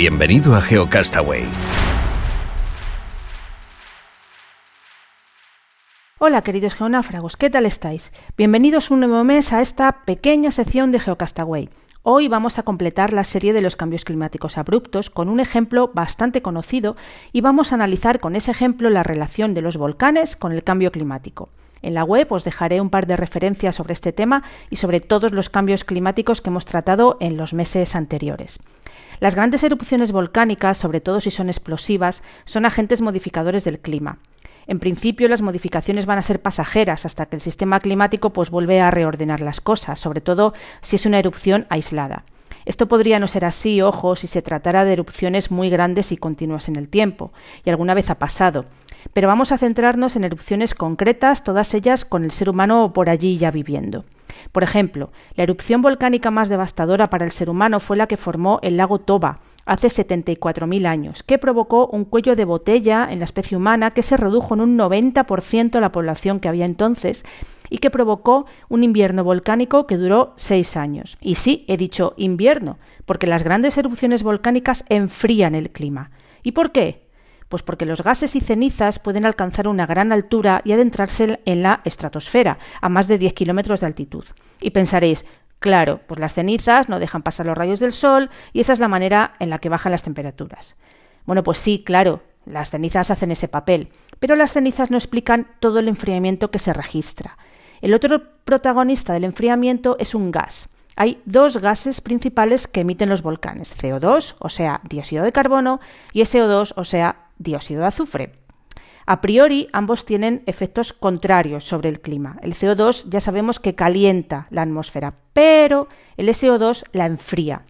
Bienvenido a GeoCastaway. Hola queridos geonáfragos, ¿qué tal estáis? Bienvenidos un nuevo mes a esta pequeña sección de GeoCastaway. Hoy vamos a completar la serie de los cambios climáticos abruptos con un ejemplo bastante conocido y vamos a analizar con ese ejemplo la relación de los volcanes con el cambio climático. En la web os dejaré un par de referencias sobre este tema y sobre todos los cambios climáticos que hemos tratado en los meses anteriores. Las grandes erupciones volcánicas, sobre todo si son explosivas, son agentes modificadores del clima. En principio las modificaciones van a ser pasajeras hasta que el sistema climático pues vuelve a reordenar las cosas, sobre todo si es una erupción aislada. Esto podría no ser así, ojo, si se tratara de erupciones muy grandes y continuas en el tiempo, y alguna vez ha pasado. Pero vamos a centrarnos en erupciones concretas, todas ellas con el ser humano por allí ya viviendo. Por ejemplo, la erupción volcánica más devastadora para el ser humano fue la que formó el lago Toba hace 74.000 años, que provocó un cuello de botella en la especie humana que se redujo en un 90% la población que había entonces y que provocó un invierno volcánico que duró seis años. Y sí, he dicho invierno, porque las grandes erupciones volcánicas enfrían el clima. ¿Y por qué? Pues porque los gases y cenizas pueden alcanzar una gran altura y adentrarse en la estratosfera, a más de 10 kilómetros de altitud. Y pensaréis, claro, pues las cenizas no dejan pasar los rayos del sol y esa es la manera en la que bajan las temperaturas. Bueno, pues sí, claro, las cenizas hacen ese papel, pero las cenizas no explican todo el enfriamiento que se registra. El otro protagonista del enfriamiento es un gas. Hay dos gases principales que emiten los volcanes, CO2, o sea, dióxido de carbono, y SO2, o sea, dióxido de azufre. A priori, ambos tienen efectos contrarios sobre el clima. El CO2 ya sabemos que calienta la atmósfera, pero el SO2 la enfría.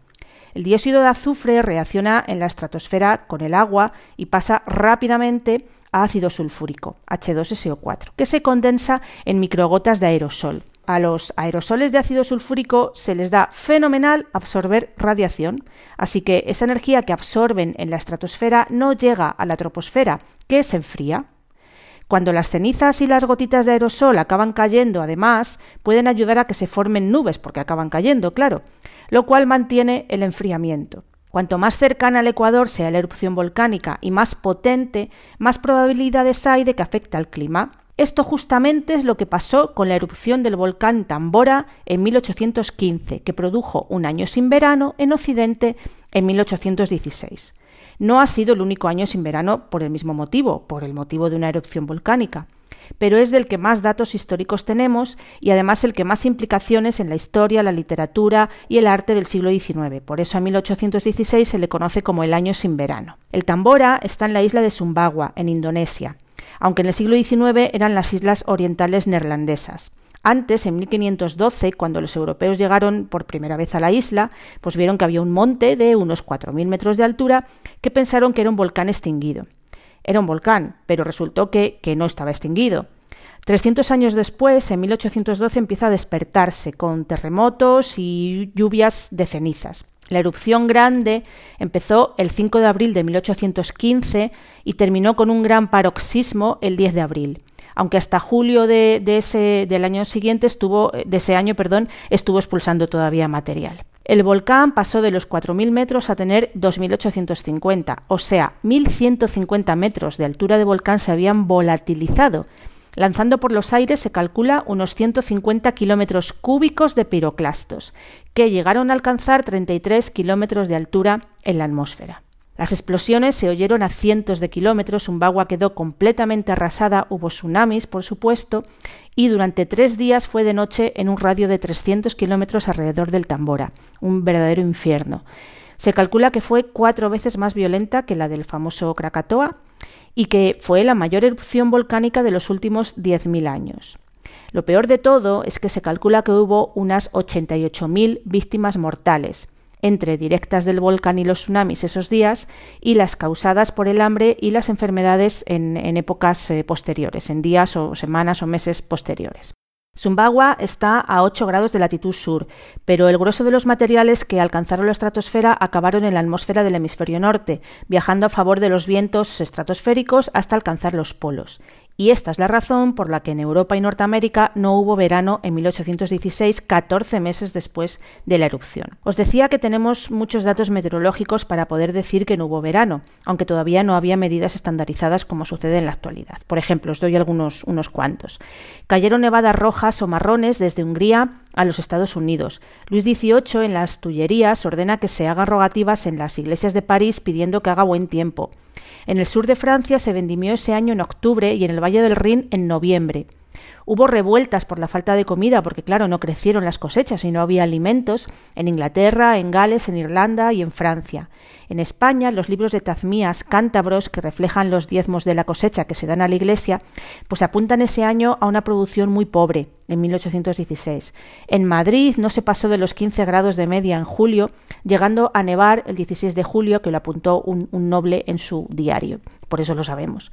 El dióxido de azufre reacciona en la estratosfera con el agua y pasa rápidamente a ácido sulfúrico, H2SO4, que se condensa en microgotas de aerosol a los aerosoles de ácido sulfúrico se les da fenomenal absorber radiación, así que esa energía que absorben en la estratosfera no llega a la troposfera, que se enfría. Cuando las cenizas y las gotitas de aerosol acaban cayendo, además, pueden ayudar a que se formen nubes, porque acaban cayendo, claro, lo cual mantiene el enfriamiento. Cuanto más cercana al ecuador sea la erupción volcánica y más potente, más probabilidades hay de que afecte al clima. Esto justamente es lo que pasó con la erupción del volcán Tambora en 1815, que produjo un año sin verano en Occidente en 1816. No ha sido el único año sin verano por el mismo motivo, por el motivo de una erupción volcánica, pero es del que más datos históricos tenemos y además el que más implicaciones en la historia, la literatura y el arte del siglo XIX. Por eso a 1816 se le conoce como el año sin verano. El Tambora está en la isla de Sumbawa, en Indonesia aunque en el siglo XIX eran las islas orientales neerlandesas. Antes, en 1512, cuando los europeos llegaron por primera vez a la isla, pues vieron que había un monte de unos 4.000 metros de altura que pensaron que era un volcán extinguido. Era un volcán, pero resultó que, que no estaba extinguido. 300 años después, en 1812, empieza a despertarse con terremotos y lluvias de cenizas. La erupción grande empezó el 5 de abril de 1815 y terminó con un gran paroxismo el 10 de abril. Aunque hasta julio de, del año siguiente estuvo, de ese año, perdón, estuvo expulsando todavía material. El volcán pasó de los 4.000 metros a tener 2.850, o sea, 1.150 metros de altura de volcán se habían volatilizado Lanzando por los aires se calcula unos 150 kilómetros cúbicos de piroclastos, que llegaron a alcanzar 33 kilómetros de altura en la atmósfera. Las explosiones se oyeron a cientos de kilómetros, Umbagua quedó completamente arrasada, hubo tsunamis, por supuesto, y durante tres días fue de noche en un radio de 300 kilómetros alrededor del Tambora, un verdadero infierno. Se calcula que fue cuatro veces más violenta que la del famoso Krakatoa y que fue la mayor erupción volcánica de los últimos 10.000 años. Lo peor de todo es que se calcula que hubo unas 88.000 víctimas mortales, entre directas del volcán y los tsunamis esos días y las causadas por el hambre y las enfermedades en, épocas eh, posteriores, en días o semanas o meses posteriores. Sumbawa está a 8 grados de latitud sur, pero el grueso de los materiales que alcanzaron la estratosfera acabaron en la atmósfera del hemisferio norte, viajando a favor de los vientos estratosféricos hasta alcanzar los polos y esta es la razón por la que en Europa y Norteamérica no hubo verano en 1816, 14 meses después de la erupción. Os decía que tenemos muchos datos meteorológicos para poder decir que no hubo verano, aunque todavía no había medidas estandarizadas como sucede en la actualidad. Por ejemplo, os doy algunos unos cuantos. Cayeron nevadas rojas o marrones desde Hungría a los Estados Unidos. Luis XVIII en las Tullerías ordena que se hagan rogativas en las iglesias de París pidiendo que haga buen tiempo. En el sur de Francia se vendimió ese año en octubre y en el Valle del Rin en noviembre. Hubo revueltas por la falta de comida, porque claro, no crecieron las cosechas y no había alimentos, en Inglaterra, en Gales, en Irlanda y en Francia. En España, los libros de Tazmías cántabros, que reflejan los diezmos de la cosecha que se dan a la Iglesia, pues apuntan ese año a una producción muy pobre, en 1816. En Madrid no se pasó de los 15 grados de media en julio, llegando a nevar el 16 de julio, que lo apuntó un, un noble en su diario. Por eso lo sabemos.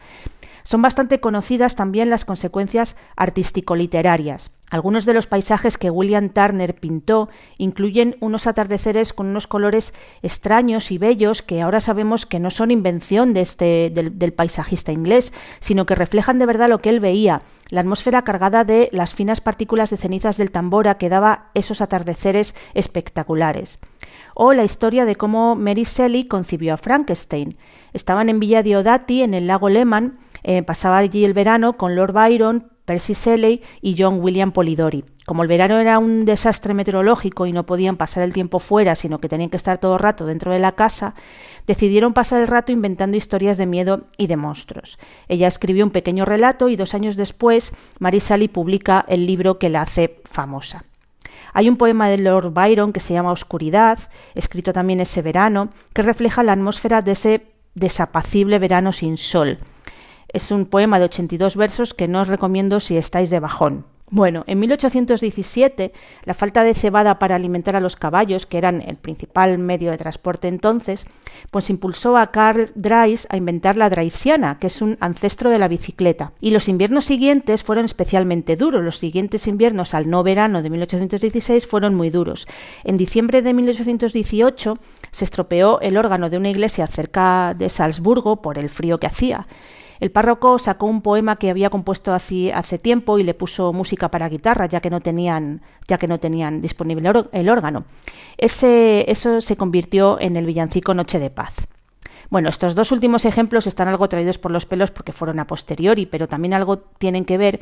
Son bastante conocidas también las consecuencias artístico-literarias. Algunos de los paisajes que William Turner pintó incluyen unos atardeceres con unos colores extraños y bellos que ahora sabemos que no son invención de este, del, paisajista inglés, sino que reflejan de verdad lo que él veía, la atmósfera cargada de las finas partículas de cenizas del tambora que daba esos atardeceres espectaculares. O la historia de cómo Mary Shelley concibió a Frankenstein. Estaban en Villa Diodati, en el lago Lehmann, eh, pasaba allí el verano con Lord Byron, Percy Shelley y John William Polidori. Como el verano era un desastre meteorológico y no podían pasar el tiempo fuera, sino que tenían que estar todo el rato dentro de la casa, decidieron pasar el rato inventando historias de miedo y de monstruos. Ella escribió un pequeño relato y dos años después Mary Shelley publica el libro que la hace famosa. Hay un poema de Lord Byron que se llama Oscuridad, escrito también ese verano, que refleja la atmósfera de ese desapacible verano sin sol es un poema de 82 versos que no os recomiendo si estáis de bajón. Bueno, en 1817, la falta de cebada para alimentar a los caballos, que eran el principal medio de transporte entonces, pues impulsó a Carl Dreis a inventar la draisiana, que es un ancestro de la bicicleta. Y los inviernos siguientes fueron especialmente duros. Los siguientes inviernos al no verano de 1816 fueron muy duros. En diciembre de 1818 se estropeó el órgano de una iglesia cerca de Salzburgo por el frío que hacía. El párroco sacó un poema que había compuesto hace, tiempo y le puso música para guitarra, ya que no tenían, ya que no tenían disponible el órgano. Ese, eso se convirtió en el villancico Noche de Paz. Bueno, estos dos últimos ejemplos están algo traídos por los pelos porque fueron a posteriori, pero también algo tienen que ver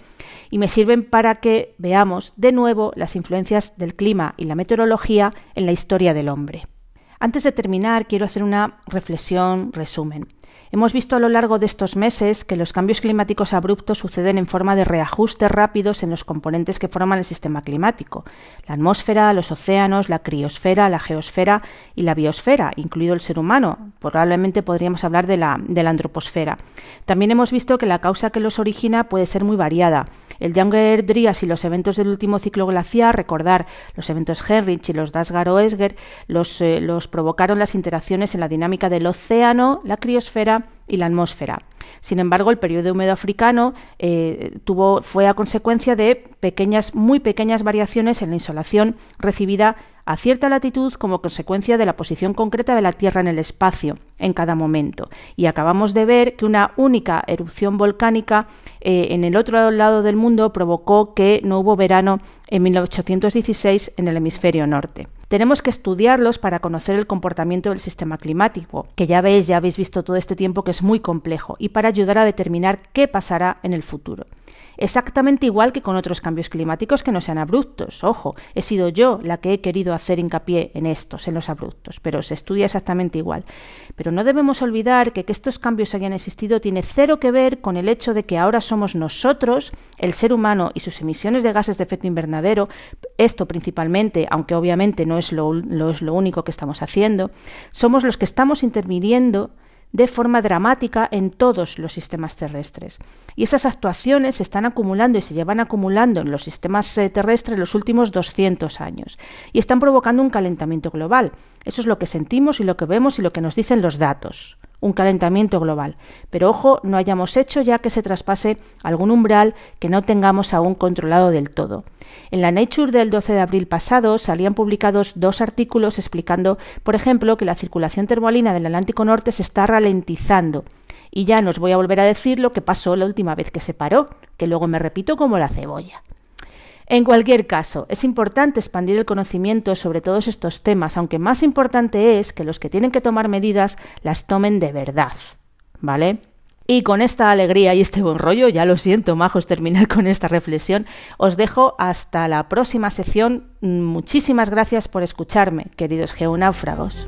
y me sirven para que veamos de nuevo las influencias del clima y la meteorología en la historia del hombre. Antes de terminar, quiero hacer una reflexión resumen. Hemos visto a lo largo de estos meses que los cambios climáticos abruptos suceden en forma de reajustes rápidos en los componentes que forman el sistema climático, la atmósfera, los océanos, la criosfera, la geosfera y la biosfera, incluido el ser humano. Probablemente podríamos hablar de la, de la antroposfera. También hemos visto que la causa que los origina puede ser muy variada. El Younger Dryas y los eventos del último ciclo glaciar, recordar los eventos Heinrich y los Dasgaro-Esger, los, eh, los provocaron las interacciones en la dinámica del océano, la criosfera y la atmósfera. Sin embargo, el periodo húmedo africano eh, tuvo, fue a consecuencia de pequeñas, muy pequeñas variaciones en la insolación recibida a cierta latitud como consecuencia de la posición concreta de la Tierra en el espacio en cada momento. Y acabamos de ver que una única erupción volcánica eh, en el otro lado del mundo provocó que no hubo verano en 1816 en el hemisferio norte. Tenemos que estudiarlos para conocer el comportamiento del sistema climático, que ya veis, ya habéis visto todo este tiempo que es muy complejo, y para ayudar a determinar qué pasará en el futuro exactamente igual que con otros cambios climáticos que no sean abruptos. Ojo, he sido yo la que he querido hacer hincapié en estos, en los abruptos, pero se estudia exactamente igual. Pero no debemos olvidar que que estos cambios hayan existido tiene cero que ver con el hecho de que ahora somos nosotros, el ser humano y sus emisiones de gases de efecto invernadero, esto principalmente, aunque obviamente no es lo, es lo único que estamos haciendo, somos los que estamos interviniendo de forma dramática en todos los sistemas terrestres. Y esas actuaciones se están acumulando y se llevan acumulando en los sistemas eh, terrestres los últimos 200 años y están provocando un calentamiento global. Eso es lo que sentimos y lo que vemos y lo que nos dicen los datos un calentamiento global. Pero ojo, no hayamos hecho ya que se traspase algún umbral que no tengamos aún controlado del todo. En la Nature del 12 de abril pasado salían publicados dos artículos explicando, por ejemplo, que la circulación termoalina del Atlántico Norte se está ralentizando. Y ya no os voy a volver a decir lo que pasó la última vez que se paró, que luego me repito como la cebolla. En cualquier caso, es importante expandir el conocimiento sobre todos estos temas, aunque más importante es que los que tienen que tomar medidas las tomen de verdad. ¿Vale? Y con esta alegría y este buen rollo, ya lo siento, majos, terminar con esta reflexión, os dejo hasta la próxima sección. Muchísimas gracias por escucharme, queridos geonáufragos.